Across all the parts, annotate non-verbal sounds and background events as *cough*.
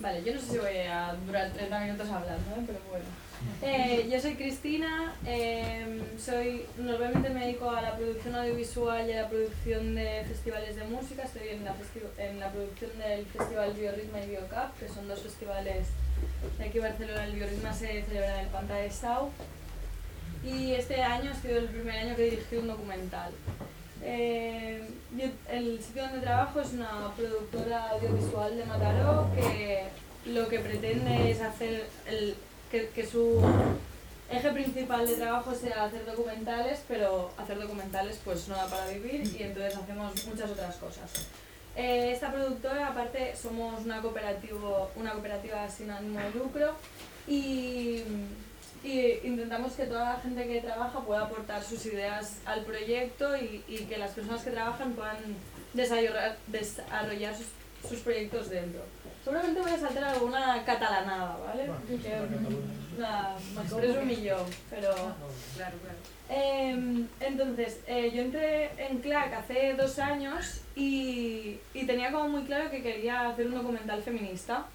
Vale, yo no sé si voy a durar 30 minutos hablando, ¿eh? pero bueno. Eh, yo soy Cristina, eh, soy, normalmente me dedico a la producción audiovisual y a la producción de festivales de música. Estoy en la, en la producción del Festival Biorritma y Biocap, que son dos festivales de aquí Barcelona. El Biorritma se celebra en el Panta de Sau. Y este año ha sido el primer año que dirigí un documental. Eh, el sitio donde trabajo es una productora audiovisual de Mataró que lo que pretende es hacer el, que, que, su eje principal de trabajo sea hacer documentales, pero hacer documentales pues no da para vivir y entonces hacemos muchas otras cosas. Eh, esta productora, aparte, somos una, cooperativo, una cooperativa sin ánimo de lucro y y intentamos que toda la gente que trabaja pueda aportar sus ideas al proyecto y, y que las personas que trabajan puedan desarrollar, desarrollar sus, sus, proyectos dentro. Seguramente voy a saltar alguna catalanada, ¿vale? nada, me expreso un millón, pero... Claro, claro. Eh, entonces, eh, yo entré en CLAC hace dos años y, y tenía como muy claro que quería hacer un documental feminista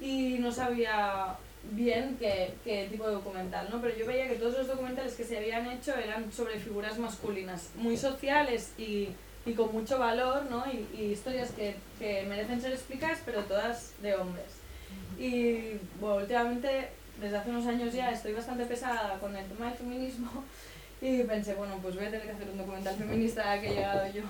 y no sabía bien qué, qué, tipo de documental, ¿no? Pero yo veía que todos los documentales que se habían hecho eran sobre figuras masculinas, muy sociales y, y con mucho valor, ¿no? Y, y historias que, que, merecen ser explicadas, pero todas de hombres. Y, bueno, últimamente, desde hace unos años ya, estoy bastante pesada con el tema del feminismo y pensé, bueno, pues voy a tener que hacer un documental feminista que he llegado yo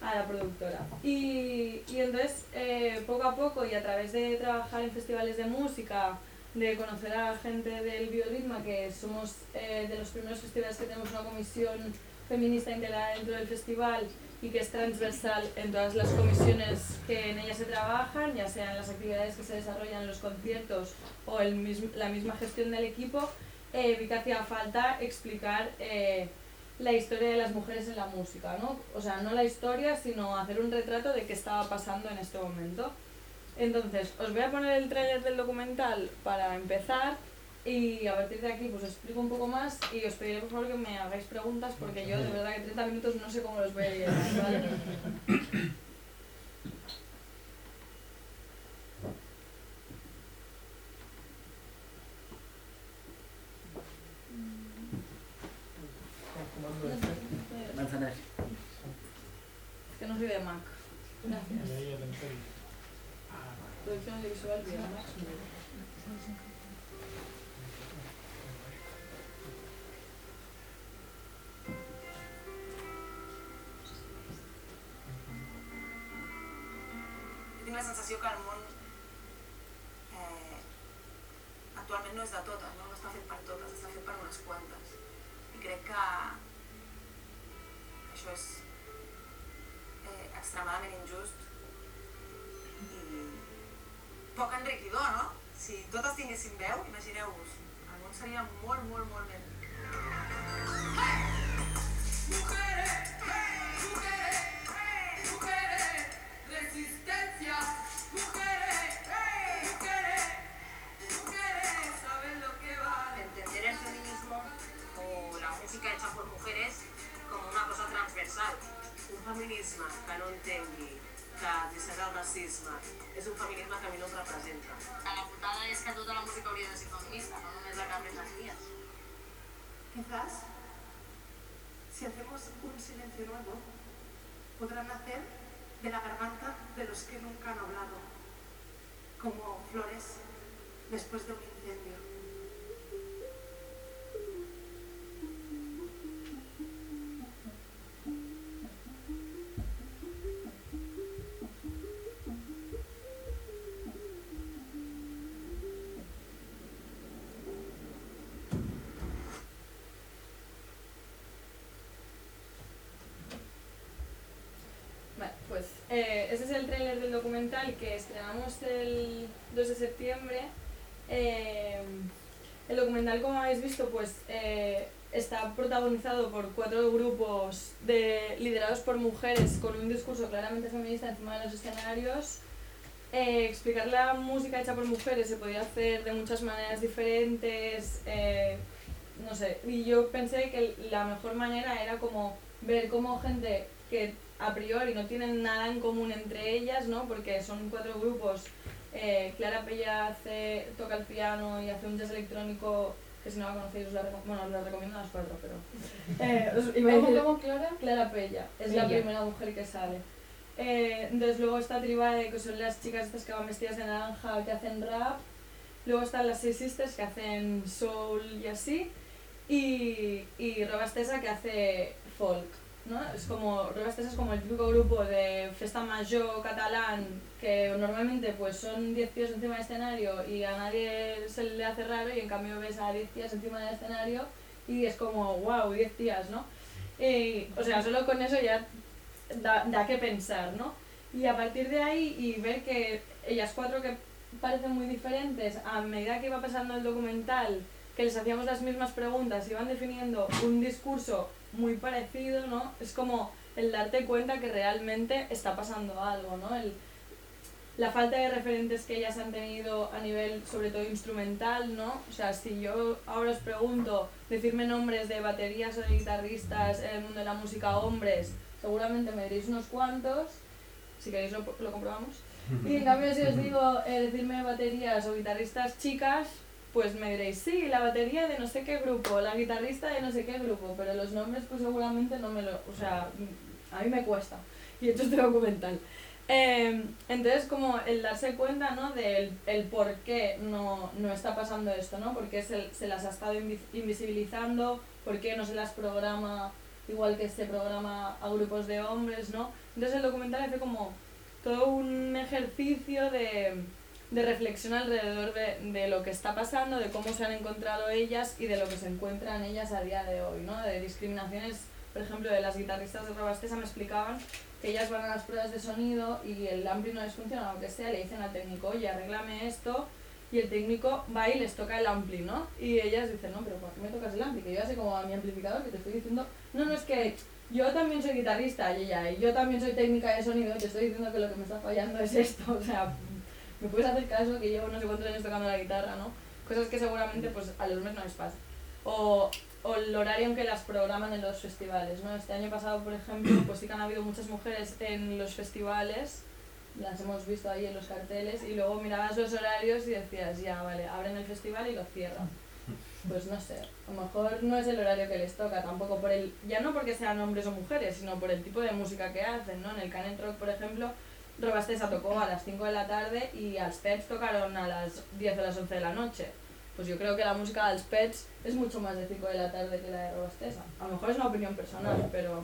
a la productora. Y, y entonces, eh, poco a poco y a través de trabajar en festivales de música, de conocer a gente del Bioritma, que somos eh, de los primeros festivales que tenemos una comisión feminista integrada dentro del festival y que es transversal en todas las comisiones que en ellas se trabajan, ya sean las actividades que se desarrollan en los conciertos o la misma gestión del equipo, eh, vi que hacía falta explicar eh, la historia de las mujeres en la música, ¿no? O sea, no la historia, sino hacer un retrato de qué estaba pasando en este momento. Entonces, os voy a poner el tráiler del documental para empezar y a partir de aquí pues os explico un poco más y os pediré por favor que me hagáis preguntas porque yo de verdad que 30 minutos no sé cómo los voy a llevar, ¿vale? *laughs* Manzanar. Es que no soy de Mac. Gracias. Producción audiovisual Vietnam. tinc la sensació que el món eh, actualment no és de totes, no? no està fet per totes, està fet per unes quantes. I crec que això és eh, extremadament injust poc enriquidor, no? Si totes tinguéssim veu, imagineu-vos, el món seria molt, molt, molt! Mujeres, mujeres, mujeres, resistencia, mujeres, hey! mujeres, mujeres, saben lo que vale. Entender el feminismo o la música hecha por mujeres como una cosa transversal. Un feminisme que no entengui que deixar el racisme és un feminisme que a mi no em representa. La putada és que tota la música hauria de ser feminista, no només la que las vías. Quizás, si hacemos un silencio nuevo, podrán nacer de la garganta de los que nunca han hablado, como flores después de un incendio. Eh, este es el tráiler del documental que estrenamos el 2 de septiembre. Eh, el documental, como habéis visto, pues eh, está protagonizado por cuatro grupos de, liderados por mujeres con un discurso claramente feminista encima de los escenarios. Eh, explicar la música hecha por mujeres se podía hacer de muchas maneras diferentes, eh, no sé, y yo pensé que la mejor manera era como ver cómo gente que a priori no tienen nada en común entre ellas, ¿no? Porque son cuatro grupos eh, Clara Pella hace, toca el piano y hace un jazz electrónico que si no la conocéis os la, bueno, os la recomiendo a las cuatro, pero... Eh, os iba a ¿Cómo, decir- cómo, Clara? Clara Pella, es la primera mujer que sale. Eh, entonces luego está Tribae, que son las chicas estas que van vestidas de naranja, que hacen rap. Luego están las Six Sisters, que hacen soul y así. Y, y Robastesa, que hace folk. ¿No? Es como, Robastesa es como el típico grupo de festa mayor catalán, que normalmente pues son 10 tíos encima del escenario y a nadie se le hace raro y en cambio ves a 10 tías encima del escenario y es como, wow, 10 tías, ¿no? Y, o sea, solo con eso ya da, da que pensar, ¿no? Y a partir de ahí y ver que ellas cuatro que parecen muy diferentes, a medida que iba pasando el documental, que les hacíamos las mismas preguntas, iban definiendo un discurso muy parecido, ¿no? Es como el darte cuenta que realmente está pasando algo, ¿no? El, la falta de referentes que ellas han tenido a nivel, sobre todo instrumental, ¿no? O sea, si yo ahora os pregunto, decirme nombres de baterías o de guitarristas en el mundo de la música hombres, seguramente me diréis unos cuantos, si queréis lo, lo comprobamos. *laughs* Y en cambio si os digo eh, decirme baterías o guitarristas chicas, pues me diréis, sí, la batería de no sé qué grupo, la guitarrista de no sé qué grupo, pero los nombres pues seguramente no me lo, o sea, a mí me cuesta. Y he hecho este documental. Eh, entonces, como el darse cuenta, ¿no? Del el por qué no, no está pasando esto, ¿no? Por qué se, se las ha estado invi- invisibilizando, por qué no se las programa igual que se programa a grupos de hombres, ¿no? Entonces el documental hace como todo un ejercicio de, de reflexión alrededor de, de lo que está pasando, de cómo se han encontrado ellas y de lo que se encuentran ellas a día de hoy, ¿no? De discriminaciones, por ejemplo, de las guitarristas de Robastesa me explicaban que ellas van a las pruebas de sonido y el ampli no les funciona, o lo que sea, le dicen al técnico, oye, arréglame esto, y el técnico va y les toca el ampli, ¿no? Y ellas dicen, no, pero ¿por qué me tocas el ampli? Que yo ya sé como a mi amplificador que te estoy diciendo, no, no, es que yo también soy guitarrista, y ella, y yo también soy técnica de sonido, y te estoy diciendo que lo que me está fallando es esto, *laughs* o sea, me puedes hacer caso que llevo no sé cuántos años tocando la guitarra, ¿no? Cosas que seguramente pues a los hombres no les pasa. O, o el horario en que las programan en los festivales, ¿no? Este año pasado, por ejemplo, *clears throat* pues sí que han habido muchas mujeres en los festivales, las hemos visto ahí en los carteles, y luego mirabas los horarios y decías, ya, vale, abren el festival y lo cierran. *laughs* Pues no sé, a lo mejor no es el horario que les toca, tampoco por el, ya no porque sean hombres o mujeres, sino por el tipo de música que hacen, ¿no? En el Canet Rock, por ejemplo, Robastesa tocó a las 5 de la tarde y als Pets tocaron a las 10 o las 11 de la noche. Pues yo creo que la música de als Pets es mucho más de 5 de la tarde que la de Robastesa. A lo mejor es una opinión personal, pero...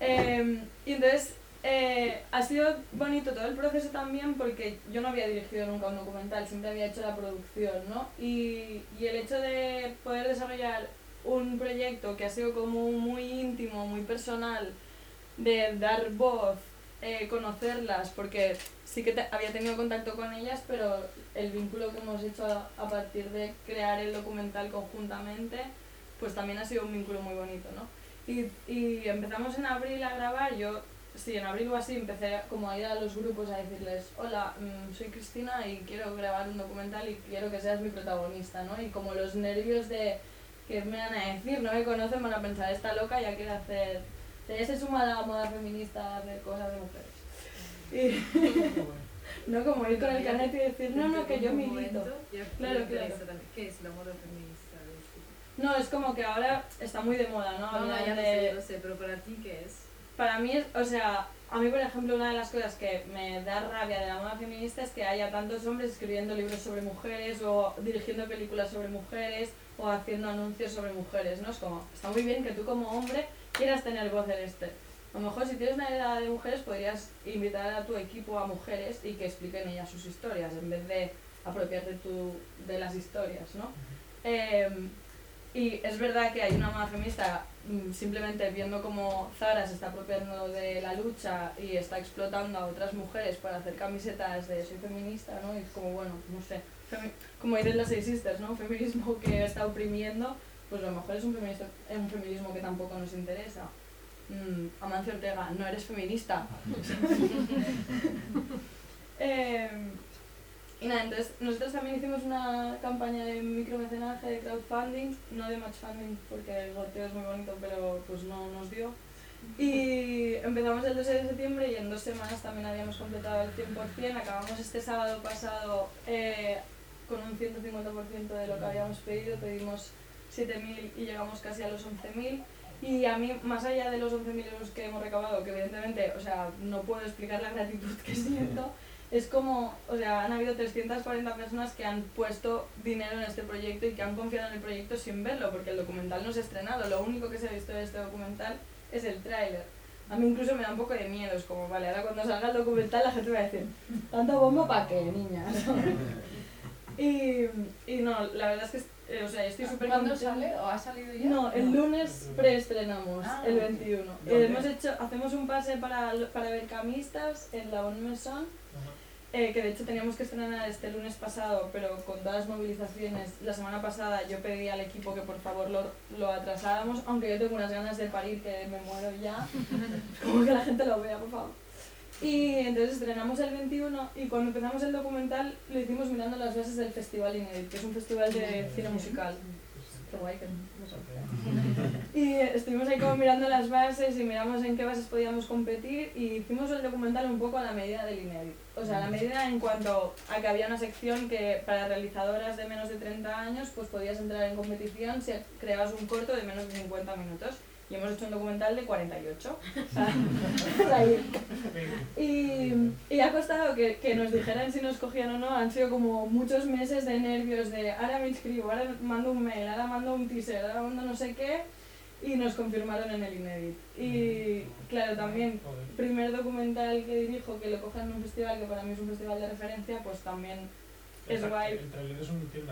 Eh, y entonces eh, ha sido bonito todo el proceso también porque yo no había dirigido nunca un documental, siempre había hecho la producción, ¿no? Y, y el hecho de poder desarrollar un proyecto que ha sido como muy íntimo, muy personal, de dar voz, eh, conocerlas, porque sí que te- había tenido contacto con ellas, pero el vínculo que hemos hecho a, a partir de crear el documental conjuntamente, pues también ha sido un vínculo muy bonito, ¿no? Y, y empezamos en abril a grabar, yo, sí, en abril o así, empecé como a ir a los grupos a decirles, hola, mm, soy Cristina y quiero grabar un documental y quiero que seas mi protagonista, ¿no? Y como los nervios de que me van a decir, no me conocen, van a pensar, esta loca ya quiere hacer, ya se suma a la moda feminista a hacer cosas de mujeres. Y, *laughs* no como ir *laughs* con el carnet y decir, no, no, que yo milito. Claro, claro. ¿Qué es la moda feminista? No, es como que ahora está muy de moda, ¿no? No, ya de- lo sé, pero para ti, ¿qué es? Para mí, es, o sea, a mí por ejemplo una de las cosas que me da rabia de la moda feminista es que haya tantos hombres escribiendo libros sobre mujeres o dirigiendo películas sobre mujeres o haciendo anuncios sobre mujeres, ¿no? Es como, está muy bien que tú como hombre quieras tener voz en este. A lo mejor si tienes una edad de mujeres podrías invitar a tu equipo a mujeres y que expliquen ellas sus historias en vez de apropiarte tú de las historias, ¿no? Em, y es verdad que hay una moda feminista mm, simplemente viendo cómo Zara se está apropiando de la lucha y está explotando a otras mujeres para hacer camisetas de soy feminista, ¿no? Y es como, bueno, no sé, como dicen las seis sisters, ¿no? Un feminismo que está oprimiendo, pues a lo mejor es un, feminista, un feminismo que tampoco nos interesa. Mm, Amancio Ortega, no eres feminista. *laughs* Em, y nada, entonces nosotros también hicimos una campaña de micromecenaje, de crowdfunding, no de matchfunding porque el goteo es muy bonito, pero pues no nos dio. Y empezamos el 12 de septiembre y en dos semanas también habíamos completado el 100%. Acabamos este sábado pasado eh, con un 150% de lo que habíamos pedido. Pedimos 7.000 y llegamos casi a los 11.000. Y a mí, más allá de los 11.000 euros que hemos recaudado, que evidentemente, o sea, no puedo explicar la gratitud que *laughs* siento, es como, o sea, han habido 340 personas que han puesto dinero en este proyecto y que han confiado en el proyecto sin verlo, porque el documental no se ha estrenado. Lo único que se ha visto de este documental es el tráiler. A mí incluso me da un poco de miedo, es como, vale, ahora cuando salga el documental la gente va a decir, ¿tanta bomba para qué, niña? *laughs* y, y no, la verdad es que, eh, o sea, estoy súper ¿Cuándo contenta. sale? ¿O ha salido ya? No, el lunes preestrenamos, Ah. el 21. Eh, hemos hecho, hacemos un pase para, para ver camistas en la Bon Maison, eh, que de hecho teníamos que estrenar este lunes pasado, pero con todas las movilizaciones, la semana pasada yo pedí al equipo que por favor lo, lo atrasáramos, aunque yo tengo unas ganas de parir que me muero ya, *laughs* como que la gente lo vea, por favor. Y entonces estrenamos el 21 y cuando empezamos el documental lo hicimos mirando las bases del Festival Inédit, que es un festival de cine musical. Qué guay que. Y estuvimos ahí como mirando las bases y miramos en qué bases podíamos competir y hicimos el documental un poco a la medida del Inédit. O sea, a la medida en cuanto a que había una sección que para realizadoras de menos de 30 años pues podías entrar en competición si creabas un corto de menos de 50 minutos. Y hemos hecho un documental de 48. O sea, ahí. Y, y ha costado que, que nos dijeran si nos cogían o no, han sido como muchos meses de nervios de ahora me inscribo, ahora mando un mail, ahora mando un teaser, ahora mando no sé qué, y nos confirmaron en el Inédit. Y claro, también, primer documental que dirijo, que lo cojan en un festival, que para mí es un festival de referencia, pues también es guay. El trailer es un, de...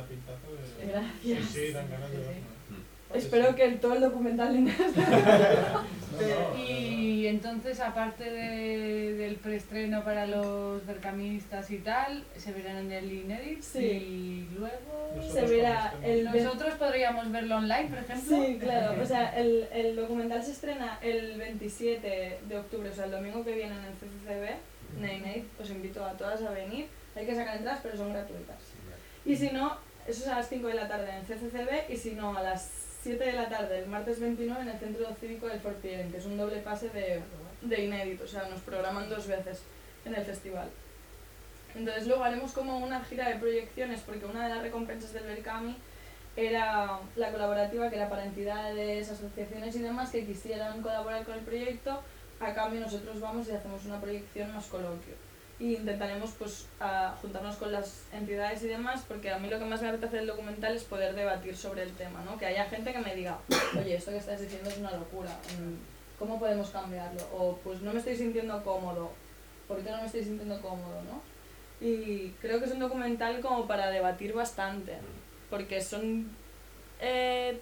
Gracias. Sí, sí, dan ganas de Sí, sí. verlo. Espero que todo el documental *laughs* No, no, Y entonces, aparte de- del preestreno para los bercamistas y tal, se verán en el Inédit Sí. y luego... Nosotros se verá el... Nosotros podríamos verlo online, por ejemplo. Sí, claro. O sea, el, el documental se estrena el 27 de octubre, o sea, el domingo que viene en el CCCB, Ney Ney, os invito a todas a venir. Hay que sacar entradas, pero son gratuitas. Y si no, eso es a las 5 de la tarde en el CCCB y si no, a las 7 de la tarde el martes 29 en el Centro Cívico del Fort Pierre, que es un doble pase de, de inédito, o sea, nos programan dos veces en el festival. Entonces luego haremos como una gira de proyecciones porque una de las recompensas del Berkami era la colaborativa que era para entidades, asociaciones y demás que quisieran colaborar con el proyecto. A cambio nosotros vamos y hacemos una proyección más coloquio. Y intentaremos pues a juntarnos con las entidades y demás porque a mí lo que más me apetece del documental es poder debatir sobre el tema, ¿no? Que haya gente que me diga, oye, esto que estás diciendo es una locura, mm, ¿cómo podemos cambiarlo? O pues no me estoy sintiendo cómodo, ¿por qué no me estoy sintiendo cómodo, no? Y creo que es un documental como para debatir bastante, porque son eh,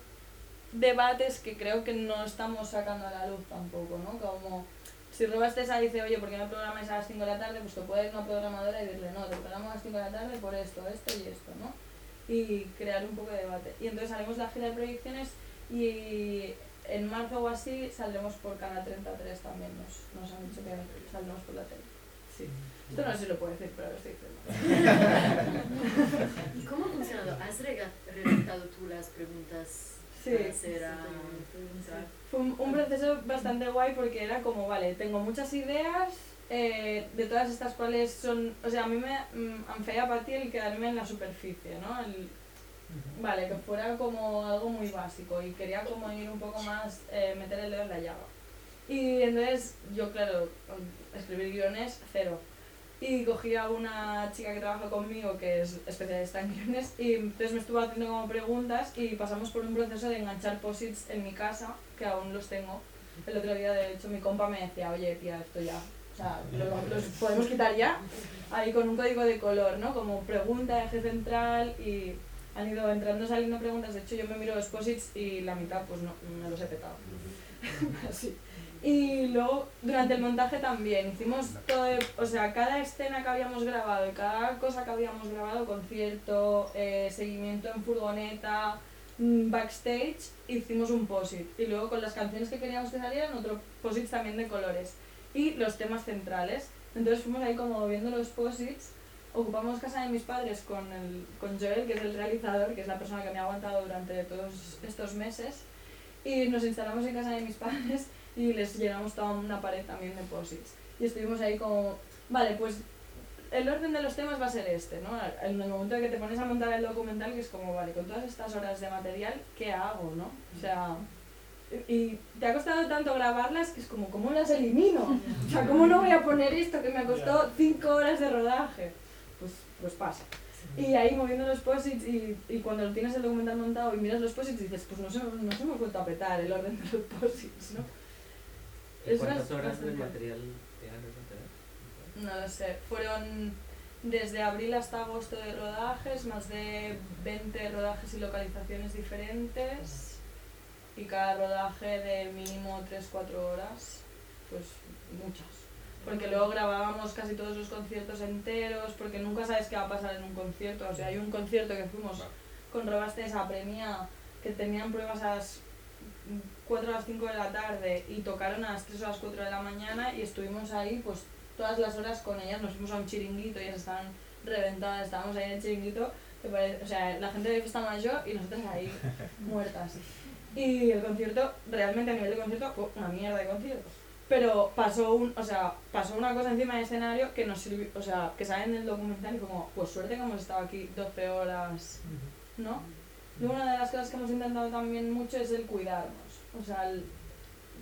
debates que creo que no estamos sacando a la luz tampoco, ¿no? Como si Robas Tesa dice, oye, ¿por qué me programáis a las 5 de la tarde? Pues te puede ir una programadora y decirle, no, te programo a las 5 de la tarde por esto, esto y esto, ¿no? Y crear un poco de debate. Y entonces haremos la gira de proyecciones y en marzo o así saldremos por Canal 33 también, nos, nos han dicho que saldremos por la tele. Sí. Esto no sé si lo puedo decir, pero lo estoy diciendo. *laughs* *laughs* ¿Y cómo ha funcionado? ¿Has redactado tú las preguntas Sí. para hacer a... Fue un, un proceso bastante guay porque era como, vale, tengo muchas ideas, eh, de todas estas cuales son, o sea, a mí me mm, em feia patir el quedarme en la superficie, ¿no? El, vale, que fuera como algo muy básico y quería como ir un poco más, eh, meter el dedo en la llaga. Y entonces yo, claro, escribir guiones, cero. Y cogí a una chica que trabaja conmigo que es especialista en guiones y entonces me estuvo haciendo como preguntas y pasamos por un proceso de enganchar posits en mi casa, que aún los tengo. El otro día, de hecho, mi compa me decía, oye, tía, esto ya, o sea, lo- lo- los podemos quitar ya, ahí con un código de color, ¿no? Como pregunta, eje central y han ido entrando, saliendo preguntas. De hecho, yo me miro los posits y la mitad, pues no, me los he petado. *laughs* Así. Y luego, durante el montaje también, hicimos todo, o sea, cada escena que habíamos grabado y cada cosa que habíamos grabado, concierto, eh, seguimiento en furgoneta, mm, backstage, hicimos un posit. Y luego con las canciones que queríamos que salieran, otro posit también de colores. Y los temas centrales. Entonces fuimos ahí como viendo los posits, ocupamos casa de mis padres con, el, con Joel, que es el realizador, que es la persona que me ha aguantado durante todos estos meses, y nos instalamos en casa de mis *laughs* padres y les llenamos toda una pared también de posits. Y estuvimos ahí como, vale, pues el orden de los temas va a ser este, ¿no? En el momento en que te pones a montar el documental, que es como, vale, con todas estas horas de material, ¿qué hago, no? O sea, y te ha costado tanto grabarlas que es como, ¿cómo las elimino? O sea, ¿cómo no voy a poner esto que me costó cinco horas de rodaje? Pues, pues pasa. Y ahí moviendo los posits y, y cuando tienes el documental montado y miras los posits dices, pues no se, no se me ha vuelto a petar el orden de los posits, ¿no? ¿Y Es ¿Cuántas horas de material tienes? No lo sé, fueron desde abril hasta agosto de rodajes, más de 20 rodajes y localizaciones diferentes y cada rodaje de mínimo 3-4 horas, pues muchas. Porque luego grabábamos casi todos los conciertos enteros, porque nunca sabes qué va a pasar en un concierto. O sea, hay un concierto que fuimos con Robastes a Premia, que tenían pruebas a las 4 a las 5 de la tarde y tocaron a las 3 o a las 4 de la mañana y estuvimos ahí pues todas las horas con ellas, nos fuimos a un chiringuito, ellas estaban reventadas, estábamos ahí en el chiringuito, o sea, la gente de fiesta mayor y nosotros ahí *laughs* muertas. Y el concierto, realmente a nivel de concierto, fue una mierda de concierto. Pero pasó un, o sea, pasó una cosa encima del escenario que nos sirvió, o sea, que sale en el documental y como, pues suerte que hemos estado aquí 12 horas, ¿no? Una de las cosas que hemos intentado también mucho es el cuidarnos. O sea,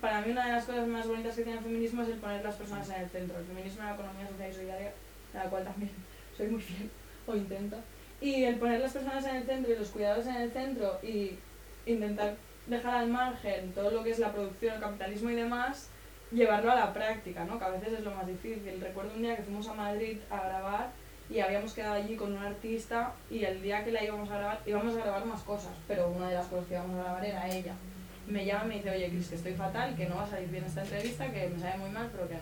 para mí una de las cosas más bonitas que tiene el feminismo es el poner las personas en el centro. El feminismo en la economía social y solidaria, de la cual también *laughs* soy muy fiel, o intento. Y el poner las personas en el centro y los cuidados en el centro y intentar dejar al margen todo lo que es la producción, el capitalismo y demás, llevarlo a la práctica, ¿no? Que a veces es lo más difícil. Recuerdo un día que fuimos a Madrid a grabar y habíamos quedado allí con un artista y el día que la íbamos a grabar, íbamos a grabar más cosas, pero una de las cosas que íbamos a grabar era ella. Me llama y me dice, oye Cris, que estoy fatal, que no va a salir bien esta entrevista, que me sabe muy mal, pero que...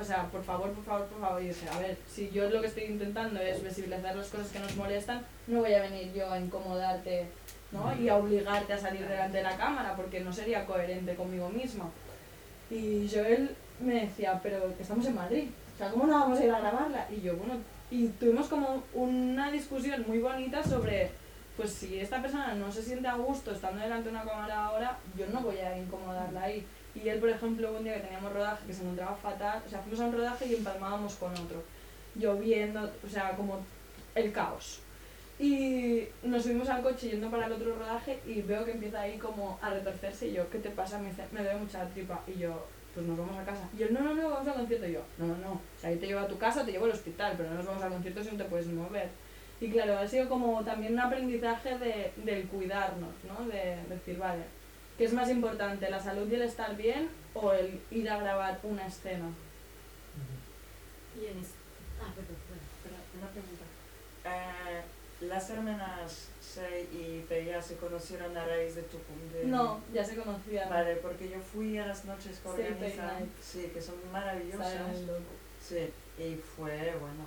O sea, por favor, por favor, por favor. Y dije, a ver, si yo lo que estoy intentando es visibilizar las cosas que nos molestan, no voy a venir yo a incomodarte, ¿no? Y a obligarte a salir delante de la cámara, porque no sería coherente conmigo misma. Y Joel me decía, pero estamos en Madrid, o sea, ¿cómo no vamos a ir a grabarla? Y yo, bueno, y tuvimos como una discusión muy bonita sobre, pues si esta persona no se siente a gusto estando delante de una cámara ahora, yo no voy a incomodarla ahí. Y él, por ejemplo, un día que teníamos rodaje que se encontraba fatal, o sea, fuimos a un rodaje y empalmábamos con otro, lloviendo, o sea, como el caos. Y nos subimos al coche yendo para el otro rodaje y veo que empieza ahí como a retorcerse y yo, ¿qué te pasa? Me dice, me duele mucha tripa y yo, pues nos vamos a casa. Y él, no, no, no, vamos al concierto y yo, no, no, no, o sea, yo te llevo a tu casa, te llevo al hospital, pero no nos vamos al concierto si no te puedes mover. Y claro, ha sido como también un aprendizaje de, del cuidarnos, ¿no? De, de decir, vale, ¿qué es más importante, la salud y el estar bien o el ir a grabar una escena? Y en Ah, perdón. Espera, una pregunta. Eh, las hermanas Sei y Peya se conocieron a raíz de tu de... No, ya se conocían. Vale, porque yo fui a las noches que organizan. Night. Sí, que son maravillosas. Sí, y fue, bueno,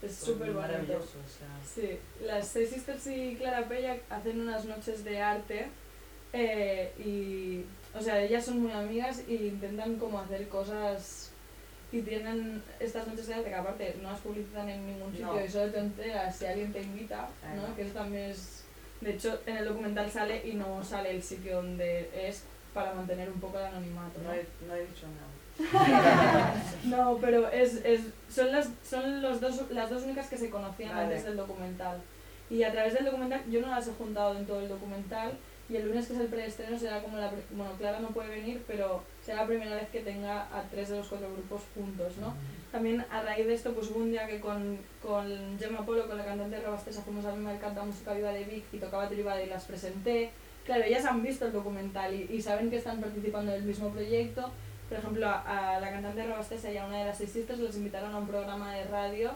Es súper maravilloso. O sea, Sí, las Seis Sisters y Clara Pella hacen unas noches de arte eh, y, o sea, ellas son muy amigas y intentan como hacer cosas y tienen estas noches de que aparte no las publicitan en ningún sitio No. y solo te enteras si alguien te invita, ¿no? no. Que eso también es... De hecho, en el documental sale y no sale el sitio donde es para mantener un poco el anonimato, no ¿no? he, no he dicho nada. *laughs* No, pero es, es, son, las, son los dos, las dos únicas que se conocían Vale. antes del documental. Y a través del documental, yo no las he juntado en todo el documental. Y el lunes, que es el preestreno, será como la. pri- Bueno, Clara no puede venir, pero será la primera vez que tenga a tres de los cuatro grupos juntos, ¿no? También a raíz de esto, pues hubo un día que con, con Gemma Polo, con la cantante de Robastesa, fuimos al Mercat de Música Viva de Vic y tocaba Tribada y las presenté. Claro, ellas han visto el documental y, y saben que están participando del mismo proyecto. Por ejemplo, a, a la cantante de Robastesa y a una de las seis sisters les invitaron a un programa de radio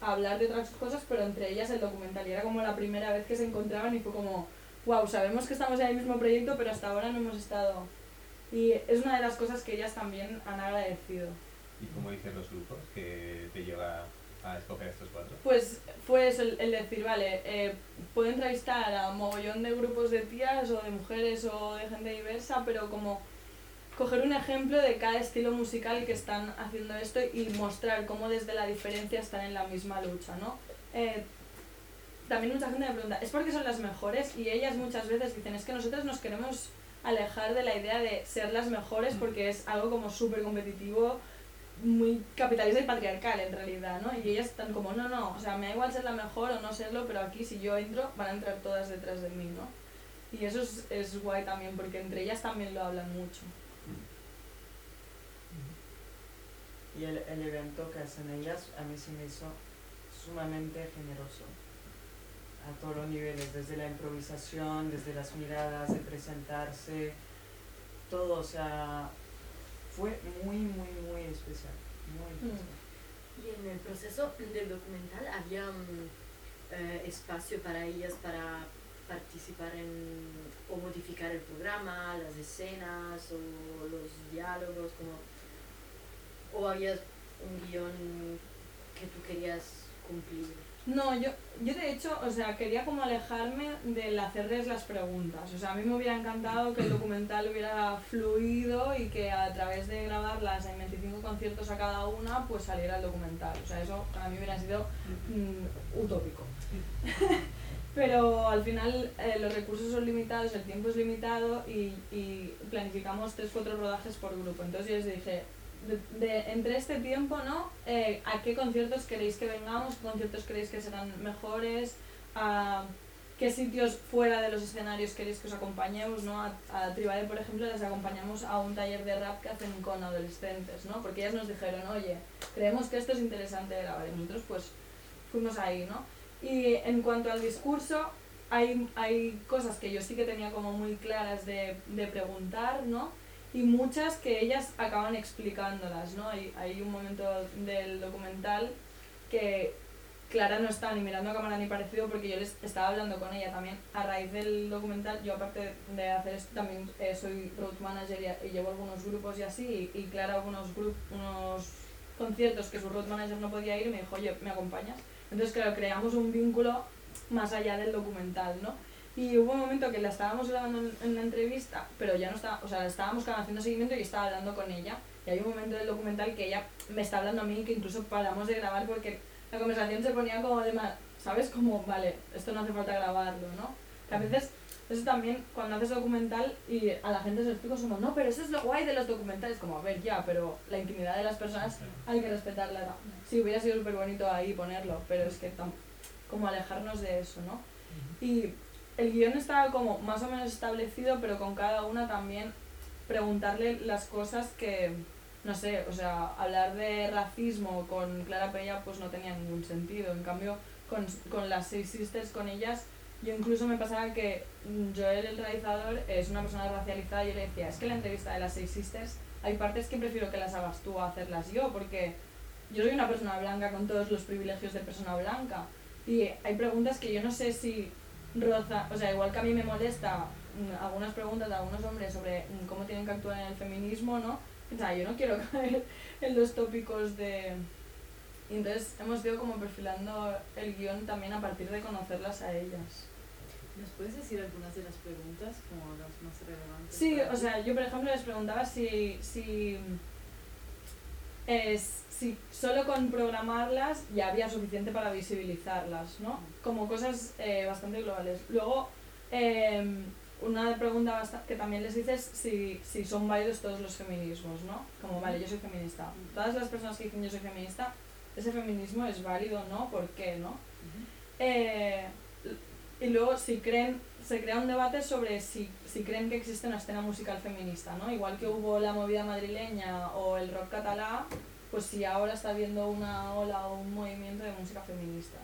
a hablar de otras cosas, pero entre ellas el documental. Y era como la primera vez que se encontraban y fue como, wow, sabemos que estamos en el mismo proyecto, pero hasta ahora no hemos estado. Y es una de las cosas que ellas también han agradecido. ¿Y cómo dicen los grupos que te lleva a escoger estos cuatro? Pues fue eso, el, el decir, vale, eh, puedo entrevistar a mogollón de grupos de tías o de mujeres o de gente diversa, pero como coger un ejemplo de cada estilo musical que están haciendo esto y mostrar cómo desde la diferencia están en la misma lucha, ¿no? Eh, también mucha gente me pregunta, ¿es porque son las mejores? Y ellas muchas veces dicen, es que nosotros nos queremos alejar de la idea de ser las mejores porque es algo como súper competitivo, muy capitalista y patriarcal en realidad, ¿no? Y ellas están como, no, no, o sea, me da igual ser la mejor o no serlo, pero aquí si yo entro van a entrar todas detrás de mí, ¿no? Y eso es, es guay también porque entre ellas también lo hablan mucho. Y el, el evento que hacen ellas a mí se me hizo sumamente generoso a todos los niveles, desde la improvisación, desde las miradas, de presentarse, todo, o sea, fue muy, muy, muy especial, muy especial. Y en el proceso del documental había mm, eh, espacio para ellas para participar en o modificar el programa, las escenas o los diálogos, como o había un guion que tú querías cumplir. No, yo, yo de hecho, o sea, quería como alejarme del hacerles las preguntas. O sea, a mí me hubiera encantado que el documental hubiera fluido y que a través de grabarlas en 25 conciertos a cada una, pues saliera el documental. O sea, eso para mí hubiera sido mm, utópico. *laughs* Pero al final eh, los recursos son limitados, el tiempo es limitado y, y planificamos 3-4 rodajes por grupo. Entonces yo les dije, de, entre este tiempo, ¿no? Eh, ¿A qué conciertos queréis que vengamos? ¿Qué conciertos creéis que serán mejores? ¿A qué sitios fuera de los escenarios queréis que os acompañemos? ¿no? A, a Tribade, por ejemplo, les acompañamos a un taller de rap que hacen con adolescentes, ¿no? Porque ellas nos dijeron, oye, creemos que esto es interesante de grabar. Y nosotros, pues, fuimos ahí, ¿no? Y en cuanto al discurso, hay, hay cosas que yo sí que tenía como muy claras de, de preguntar, ¿no? Y muchas que ellas acaban explicándolas, ¿no? Hay, hay un momento del documental que Clara no está ni mirando a cámara ni parecido porque yo les estaba hablando con ella también a raíz del documental, yo aparte de hacer esto también eh, soy road manager y, llevo algunos grupos y así, y, Clara algunos grup, unos conciertos que su road manager no podía ir me dijo, oye, ¿me acompañas? Entonces, claro, creamos un vínculo más allá del documental, ¿no? Y hubo un momento que la estábamos grabando en, la entrevista, pero ya no estaba, o sea, estábamos haciendo seguimiento y estaba hablando con ella. Y hay un momento del documental que ella me está hablando a mí que incluso paramos de grabar porque la conversación se ponía como de más, ¿sabes? Como, vale, esto no hace falta grabarlo, ¿no? Que a veces, eso también, cuando haces documental y a la gente se lo explico, como, no, pero eso es lo guay de los documentales, como, a ver, ya, pero la intimidad de las personas hay que respetarla. Sí, hubiera sido súper bonito ahí ponerlo, pero es que como alejarnos de eso, ¿no? Y el guion estaba como más o menos establecido, pero con cada una también preguntarle las cosas que, no sé, o sea, hablar de racismo con Clara Pella pues no tenía ningún sentido. En cambio, con, con las seis sisters, con ellas, yo incluso me pasaba que Joel, el realizador, es una persona racializada y yo le decía, es que la entrevista de las seis sisters hay partes que prefiero que las hagas tú a hacerlas yo, porque yo soy una persona blanca con todos los privilegios de persona blanca. Y hay preguntas que yo no sé si roza, o sea, igual que a mí me molesta mm, algunas preguntas de algunos hombres sobre mm, cómo tienen que actuar en el feminismo, ¿no? O sea, yo no quiero *laughs* caer en los tópicos de... Entonces hemos ido como perfilando el guion también a partir de conocerlas a ellas. ¿Nos puedes decir algunas de las preguntas como las más relevantes? Sí, o sea, yo por ejemplo les preguntaba si, si, es, si solo con programarlas ya había suficiente para visibilizarlas, ¿no? Como cosas eh, bastante globales. Luego, eh, una pregunta que también les dices si, si son válidos todos los feminismos, ¿no? Como, vale, yo soy feminista. Todas las personas que dicen yo soy feminista, ese feminismo es válido, ¿no? ¿Por qué, no? Eh, y luego si creen, se crea un debate sobre si, si creen que existe una escena musical feminista, ¿no? Igual que hubo la movida madrileña o el rock catalá, pues si ahora está habiendo una ola o un movimiento de música feminista.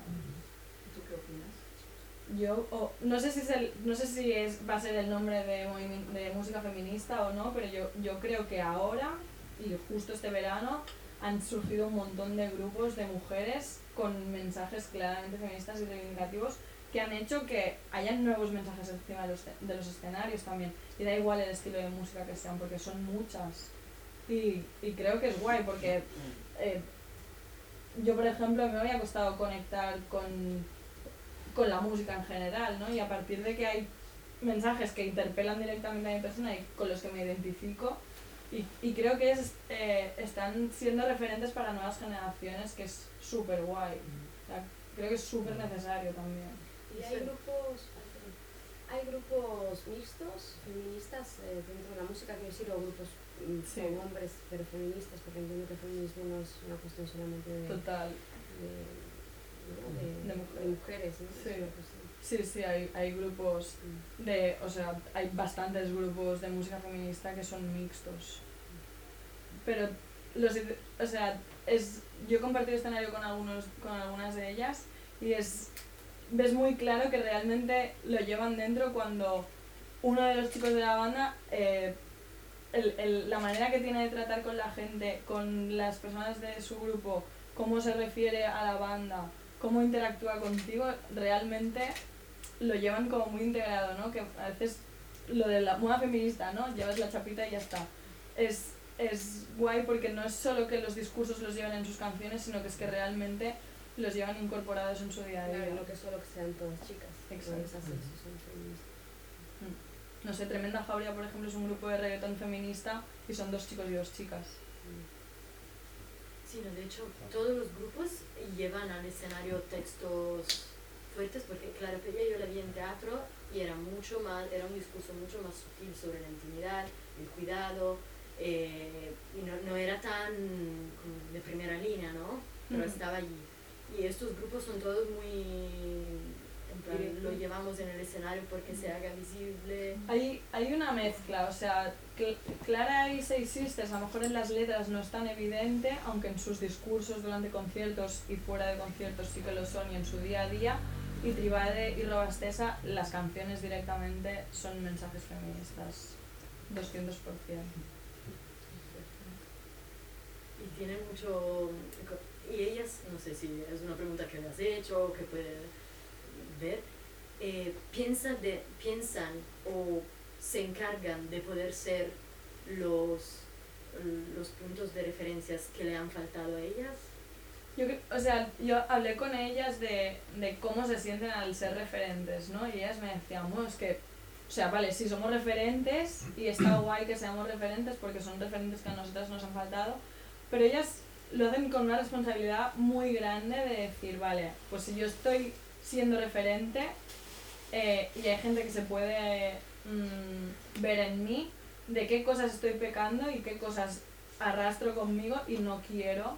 ¿Tú qué opinas? Yo, no sé si, es el, no sé si es, va a ser el nombre de, de música feminista o no, pero yo, yo creo que ahora, y justo este verano, han surgido un montón de grupos de mujeres con mensajes claramente feministas y reivindicativos que han hecho que hayan nuevos mensajes encima de los, de los escenarios también. Y da igual el estilo de música que sean, porque son muchas. Y, y creo que es guay, porque eh, yo, por ejemplo, me había costado conectar con, con la música en general, ¿no? Y a partir de que hay mensajes que interpelan directamente a mi persona y con los que me identifico, y, y creo que es, eh, están siendo referentes para nuevas generaciones, que es súper guay. O sea, creo que es súper necesario también. ¿Y hay grupos, hay grupos mixtos, feministas eh, dentro de la música, quiero decir, o grupos mm, Sí. con hombres, pero feministas, porque entiendo que el feminismo no es una cuestión solamente de, Total. de, ¿no? de, De mujeres. de mujeres, ¿no? Sí. Sí, sí, hay, hay grupos de, o sea, hay bastantes grupos de música feminista que son mixtos. Pero los, o sea, es, yo he compartido escenario con algunos, con algunas de ellas y es, ves muy claro que realmente lo llevan dentro cuando uno de los chicos de la banda, eh, el, el- la manera que tiene de tratar con la gente, con las personas de su grupo, cómo se refiere a la banda, cómo interactúa contigo, realmente lo llevan como muy integrado, ¿no? Que a veces lo de la moda feminista, ¿no? Llevas la chapita y ya está. Es, es guay porque no es solo que los discursos los lleven en sus canciones, sino que es que realmente los llevan incorporados en su día a día. Claro, no que solo que sean todas chicas. Exacto. Son feministas. No sé, Tremenda Jauria, por ejemplo, es un grupo de reggaetón feminista y son dos chicos y dos chicas. Sí, no, de hecho, todos los grupos llevan al escenario textos fuertes, porque claro, Peria yo la vi en teatro y era mucho más, era un discurso mucho más sutil sobre la intimidad, el cuidado, eh, y no, no era tan de primera línea, ¿no? Pero Ujú. estaba allí. Y estos grupos son todos muy, en plan, Directo. lo llevamos en el escenario porque se haga visible. Hay, hay una mezcla, o sea, cl- Clara y Seis Sisters a lo mejor en las letras no es tan evidente, aunque en sus discursos durante conciertos y fuera de conciertos sí que lo son y en su día a día. Y Tribade y Robastesa, las canciones directamente son mensajes feministas, 200%. y tienen mucho y ellas no sé si es una pregunta que has hecho o que puede ver eh, piensan de piensan o se encargan de poder ser los los puntos de referencias que le han faltado a ellas Yo, o sea, yo hablé con ellas de, de cómo se sienten al ser referentes, ¿no? Y ellas me decían, bueno, es que, o sea, vale, sí somos referentes y está guay que seamos referentes porque son referentes que a nosotras nos han faltado, pero ellas lo hacen con una responsabilidad muy grande de decir, vale, pues si yo estoy siendo referente eh, y hay gente que se puede mm, ver en mí, de qué cosas estoy pecando y qué cosas arrastro conmigo y no quiero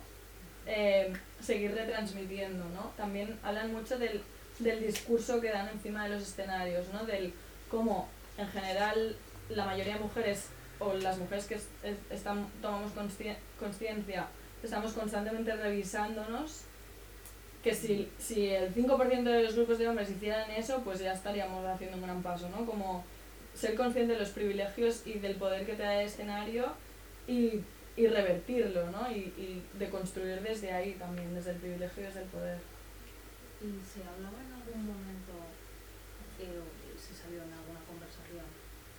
eh, seguir retransmitiendo, ¿no? También hablan mucho del, del discurso que dan encima de los escenarios, ¿no? Del cómo en general la mayoría de mujeres o las mujeres que es- es- están, tomamos conciencia estamos constantemente revisándonos que si, si el 5% de los grupos de hombres hicieran eso, pues ya estaríamos haciendo un gran paso, ¿no? Como ser consciente de los privilegios y del poder que te da el escenario y, y revertirlo, ¿no? Y, y de construir desde ahí también, desde el privilegio y desde el poder. ¿Y se hablaba en algún momento, eh, se salió en alguna conversación,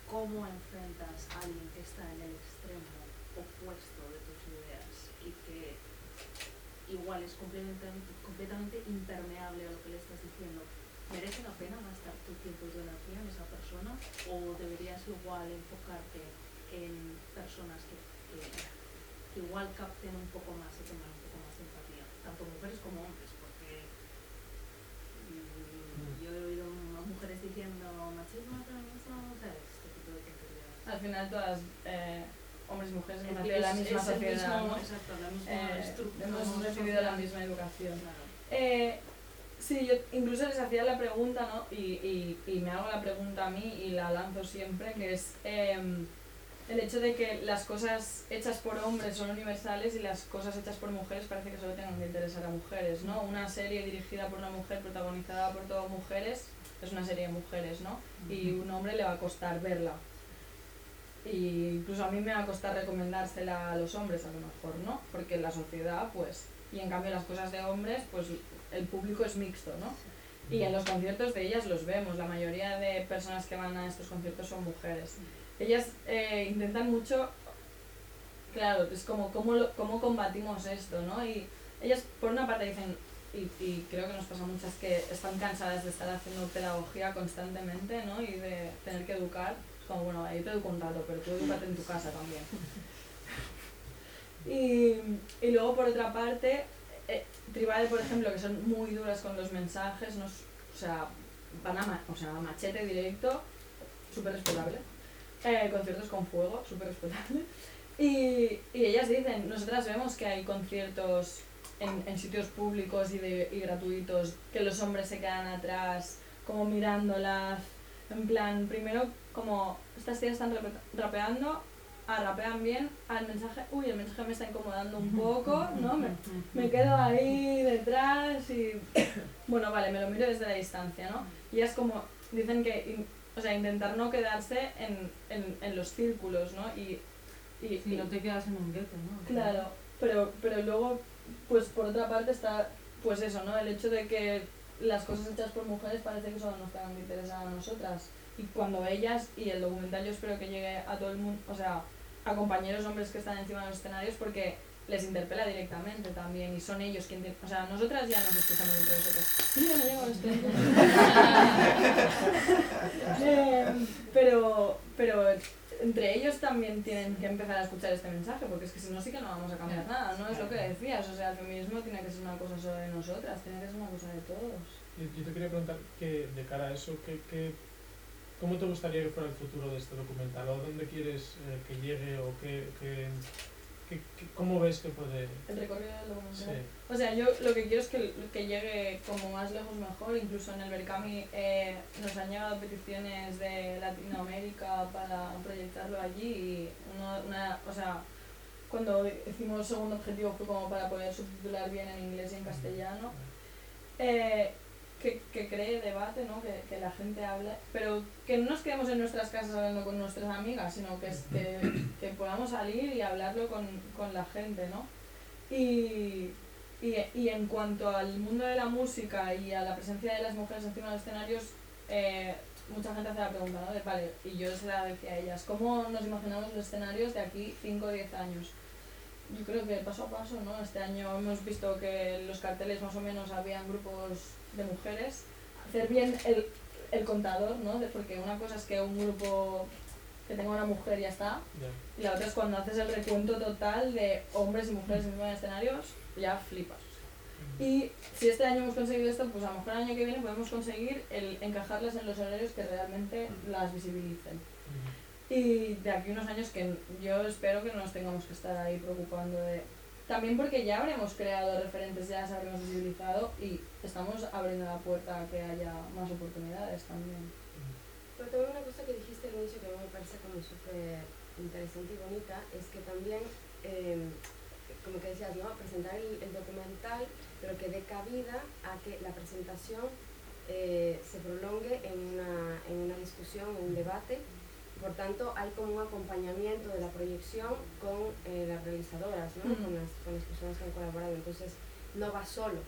cómo enfrentas a alguien que está en el extremo opuesto de tus ideas y que igual es completamente, completamente impermeable a lo que le estás diciendo? ¿Merece la pena gastar tu tiempo y tu energía en esa persona o deberías igual enfocarte en personas que, que, igual capten un poco más y tengan un poco más de empatía, tanto mujeres como hombres, porque mm, yo he oído a mujeres diciendo machismo, feminismo, mujeres, este tipo. Al final todas, hombres y mujeres, hemos nacido en la misma sociedad, mismo- ¿no? Exacto, la misma Eh, estructura. hemos recibido la misma educación. Claro. Eh, sí, yo incluso les hacía la pregunta, ¿no? Y, y, y me hago la pregunta a mí y la lanzo siempre, que es em, el hecho de que las cosas hechas por hombres son universales y las cosas hechas por mujeres parece que solo tengan que interesar a mujeres, ¿no? Una serie dirigida por una mujer, protagonizada por todas mujeres, es una serie de mujeres, ¿no? Y un hombre le va a costar verla. Y incluso a mí me va a costar recomendársela a los hombres a lo mejor, ¿no? Porque la sociedad, pues, y en cambio las cosas de hombres, pues el público es mixto, ¿no? Y en los conciertos de ellas los vemos, la mayoría de personas que van a estos conciertos son mujeres. Ellas eh, intentan mucho, claro, es como cómo, cómo combatimos esto, ¿no? Y ellas por una parte dicen, y, y creo que nos pasa muchas que están cansadas de estar haciendo pedagogía constantemente, ¿no? Y de tener que educar, como, bueno, yo te educo un rato, pero tú educate en tu casa también. *laughs* Y, y luego por otra parte, eh, Tribade, por ejemplo, que son muy duras con los mensajes, no, s- o sea, van a, ma- o sea, machete directo, súper respetable. Eh, conciertos con fuego, súper respetable. Y, y ellas dicen, nosotras vemos que hay conciertos en, en sitios públicos y, de, y gratuitos, que los hombres se quedan atrás, como mirándolas, en plan, primero como estas tías están rape- rapeando, ah, rapean bien, al mensaje, uy, el mensaje me está incomodando un poco, ¿no? Me, me quedo ahí detrás y *coughs* bueno, vale, me lo miro desde la distancia, ¿no? Y es como, dicen que, o sea, intentar no quedarse en, en, en los círculos, ¿no? Y, y, y- no te quedas en un gueto, ¿no? Claro, pero, pero luego, pues por otra parte está, pues eso, ¿no? El hecho de que las cosas hechas por mujeres parece que solo nos tengan que interesar a nosotras. Y cuando ellas, y el documental yo espero que llegue a todo el mundo, o sea, a compañeros hombres que están encima de los escenarios porque les interpela directamente también y son ellos quienes, o sea, nosotras ya nos escuchamos entre nosotras. Yo no llego a *laughs* esto. Eh, pero, pero entre ellos también tienen que empezar a escuchar este mensaje, porque es que si no sí que no vamos a cambiar nada, ¿no? Es lo que decías, o sea, el feminismo tiene que ser una cosa solo de nosotras, tiene que ser una cosa de todos. Yo, yo te quería preguntar que de cara a eso, que, que, ¿cómo te gustaría que fuera el futuro de este documental? ¿O dónde quieres eh, que llegue? ¿O qué, qué, qué- qué- cómo ves que puede...? El recorrido del documental. Sí. O sea, yo lo que quiero es que, que llegue como más lejos mejor, incluso en el Berkami eh, nos han llegado peticiones de Latinoamérica para proyectarlo allí y uno, una, o sea, cuando hicimos el segundo objetivo fue como para poder subtitular bien en inglés y en castellano. Eh, que, que cree debate, ¿no? que, que la gente hable, pero que no nos quedemos en nuestras casas hablando con nuestras amigas, sino que, es- que, podamos salir y hablarlo con, con la gente, ¿no? Y, y, y en cuanto al mundo de la música y a la presencia de las mujeres encima de los escenarios, eh, mucha gente hace la pregunta, ¿no? Vale, y yo se la decía a ellas, ¿cómo nos imaginamos los escenarios de aquí 5 o 10 años? Yo creo que paso a paso, ¿no? Este año hemos visto que los carteles más o menos habían grupos de mujeres. Hacer bien el, el contador, ¿no? De- porque una cosa es que un grupo que tenga una mujer ya está, y la otra es cuando haces el recuento total de hombres y mujeres encima de escenarios, ya flipas. Y si este año hemos conseguido esto, pues a lo mejor el año que viene podemos conseguir el encajarlas en los horarios que realmente las visibilicen. Y de aquí unos años que yo espero que no nos tengamos que estar ahí preocupando de... También porque ya habremos creado referentes, ya las habremos visibilizado y estamos abriendo la puerta a que haya más oportunidades también. Pero también una cosa que dijiste al inicio que me parece como súper interesante y bonita es que también, eh, como que decías, ¿no? presentar el, el documental, pero que dé cabida a que la presentación eh, se prolongue en una, en una discusión, en un debate. Por tanto, hay como un acompañamiento de la proyección con eh, las realizadoras, ¿no? Con, las, con las personas que han colaborado. Entonces, no va solo.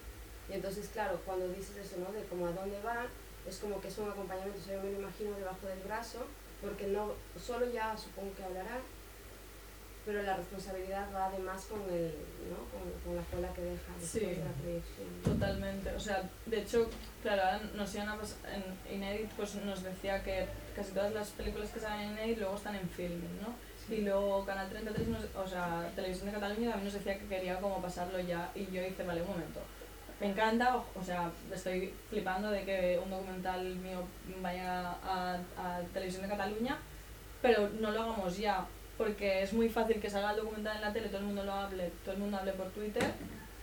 Y entonces, claro, cuando dices eso, ¿no? De como a dónde va, es como que es un acompañamiento, yo me lo imagino debajo del brazo, porque no, solo ya supongo que hablará, pero la responsabilidad va además con el, ¿no? con, con la cola que deja después Sí. de la proyección. Totalmente, o sea, de hecho, claro, nos iban a en Inedit pues nos decía que casi todas las películas que salen en Inedit luego están en filming, ¿no? Y luego Canal 33, nos, o sea, Televisión de Cataluña también nos decía que quería como pasarlo ya y yo hice, vale, un momento. Me encanta, o, o sea, estoy flipando de que un documental mío vaya a, a Televisión de Cataluña, pero no lo hagamos ya, porque es muy fácil que salga el documental en la tele, todo el mundo lo hable, todo el mundo hable por Twitter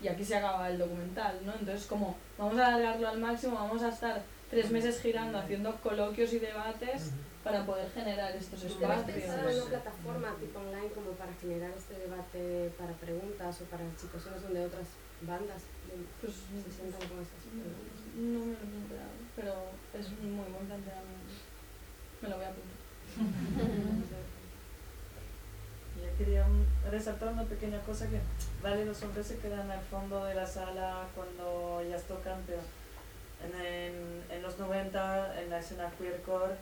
y aquí se acaba el documental, ¿no? Entonces, como vamos a alargarlo al máximo, vamos a estar tres meses girando haciendo coloquios y debates para poder generar estos ¿Te has pensado en espacios. una plataforma tipo online como para generar este debate para preguntas o para situaciones donde otras bandas Pues, se sientan con estas preguntas? No me lo he planteado, pero es un muy buen planteamiento. Me lo voy a apuntar. *laughs* Yo quería mm, resaltar una pequeña cosa que, vale, los hombres se quedan al fondo de la sala cuando ellas tocan, pero en, en, los 90, en la escena queercore,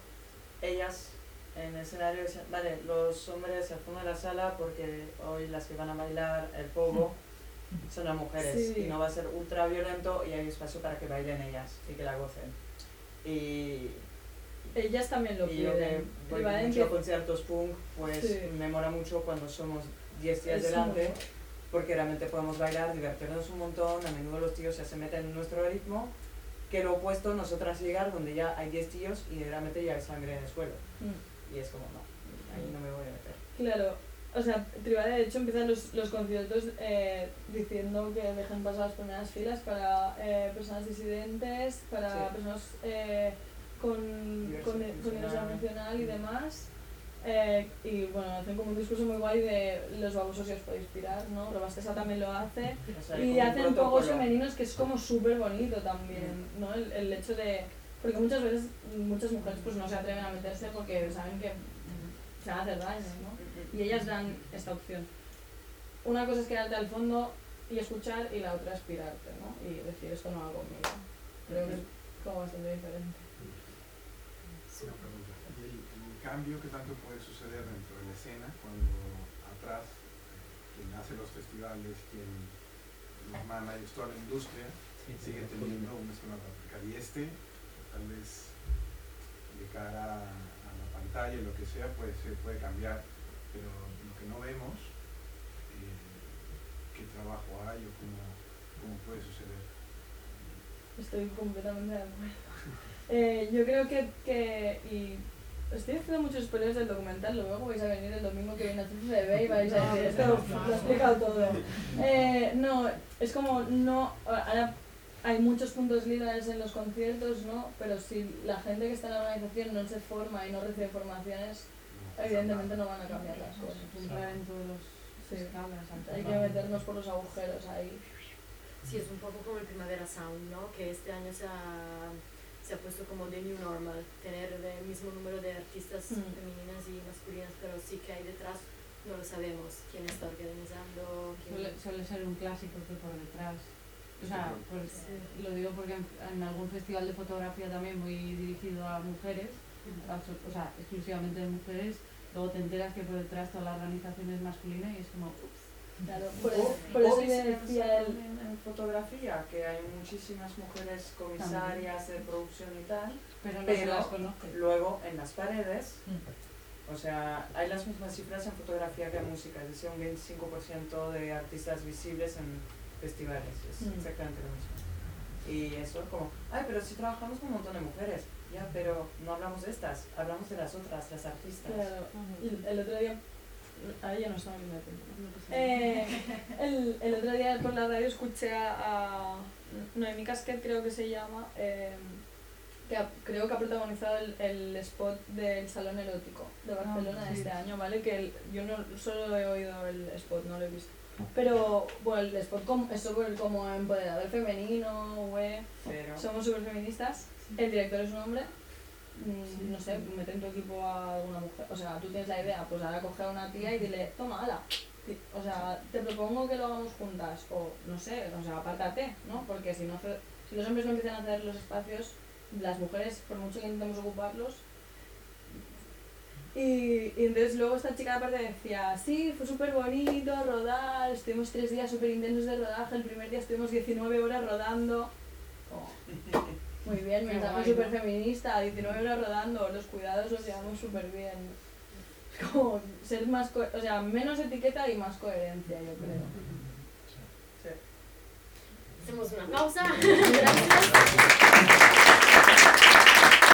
ellas en el escenario decían, vale, los hombres al fondo de la sala porque hoy las que van a bailar el pogo *laughs* son las mujeres Sí. y no va a ser ultra violento y hay espacio para que bailen ellas y que la gocen. Y, Ellas también lo y yo que piden. voy mucho a conciertos punk, pues Sí. me mola mucho cuando somos 10 días Es delante, porque realmente podemos bailar, divertirnos un montón, a menudo los tíos ya se meten en nuestro ritmo que lo opuesto, nosotras llegar donde ya hay 10 tíos y realmente ya hay sangre en el suelo. Mm. Y es como, no, ahí no me voy a meter. Claro, o sea, Tribal de hecho empiezan los, los conciertos eh, diciendo que dejen pasar las primeras filas para eh, personas disidentes, para Sí. personas eh, con, con, con diversidad funcional. funcional y demás. Eh, y bueno, hacen como un discurso muy guay de los babosos si os podéis inspirar, ¿no? Robastesa también lo hace. O sea, hay Y hacen pogos protocolo. femeninos que es como súper bonito también, ¿no? El, el hecho de... Porque muchas veces muchas mujeres pues no se atreven a meterse porque saben que se van a hacer daño, ¿no? Y ellas dan esta opción. Una cosa es quedarte al fondo y escuchar y la otra es pirarte, ¿no? Y decir esto no va conmigo. Creo que es como bastante diferente. Una pregunta. ¿Y el, el cambio que tanto puede suceder dentro de la escena cuando atrás eh, quien hace los festivales, quien los managers, toda la industria sigue teniendo una escena patriarcal y este tal vez de cara a, la pantalla lo que sea puede ser, puede cambiar. Pero lo que no vemos eh, qué trabajo hay o cómo, cómo puede suceder. Estoy completamente de acuerdo. *laughs* Eh, yo creo que, que y estoy haciendo muchos spoilers del documental, luego vais a venir el domingo que viene a TCB y vais a decir, esto lo *laughs* he explicado todo. Eh, no, es como, no, ahora hay muchos puntos líderes en los conciertos, ¿no? Pero si la gente que está en la organización no se forma y no recibe formaciones, evidentemente no van a cambiar las cosas. En todos los Sí. escalas. Hay que meternos por los agujeros ahí. Sí, es un poco como el Primavera Sound, ¿no? Que este año se ha, se ha puesto como de new normal, tener el mismo número de artistas Mm. femeninas y masculinas, pero sí que hay detrás, no lo sabemos, quién está organizando, quién... Suele, suele ser un clásico que por detrás. O sea, pues, Sí. lo digo porque en, en algún festival de fotografía también muy dirigido a mujeres, o sea, exclusivamente de mujeres, luego te enteras que por detrás toda la organización es masculina y es como, ups. Claro, por, O- eso- por eso decía el, en fotografía, que hay muchísimas mujeres comisarias de producción y tal, Pero no pero las luego en las paredes, o sea, hay las mismas cifras en fotografía que en música, es decir, un 25% de artistas visibles en festivales, es Mm. exactamente lo mismo. Y eso como, ay, pero sí trabajamos con un montón de mujeres, ya, pero no hablamos de estas, hablamos de las otras, las artistas. Claro, y el otro día, ahí ya no estamos viendo el tiempo. Eh, el, el otro día por la radio escuché a, a Noemí Casquet, creo que se llama, eh, que ha- creo que ha protagonizado el, el spot del Salón Erótico de Barcelona de sí. este año, ¿vale? Que el- yo no solo he oído el spot, no lo he visto. Pero, bueno, el spot com- es sobre como empoderador femenino, güey, Pero, somos súper feministas, el director es un hombre, no sé, mete en tu equipo a alguna mujer, o sea, tú tienes la idea, pues ahora coge a una tía y dile, toma, ala, o sea, te propongo que lo hagamos juntas, o no sé, o sea, apártate, ¿no? Porque si, no, si los hombres no empiezan a hacer los espacios, las mujeres, por mucho que intentemos ocuparlos, y, y entonces luego esta chica aparte decía, sí, fue súper bonito rodar, estuvimos tres días súper intensos de rodaje, el primer día estuvimos 19 horas rodando. Como, *laughs* muy bien, mensaje súper ¿no? feminista, 19 horas rodando, los cuidados los llevamos súper bien. Es como ser más, co- o sea, menos etiqueta y más coherencia, yo creo. Hacemos una pausa. Gracias.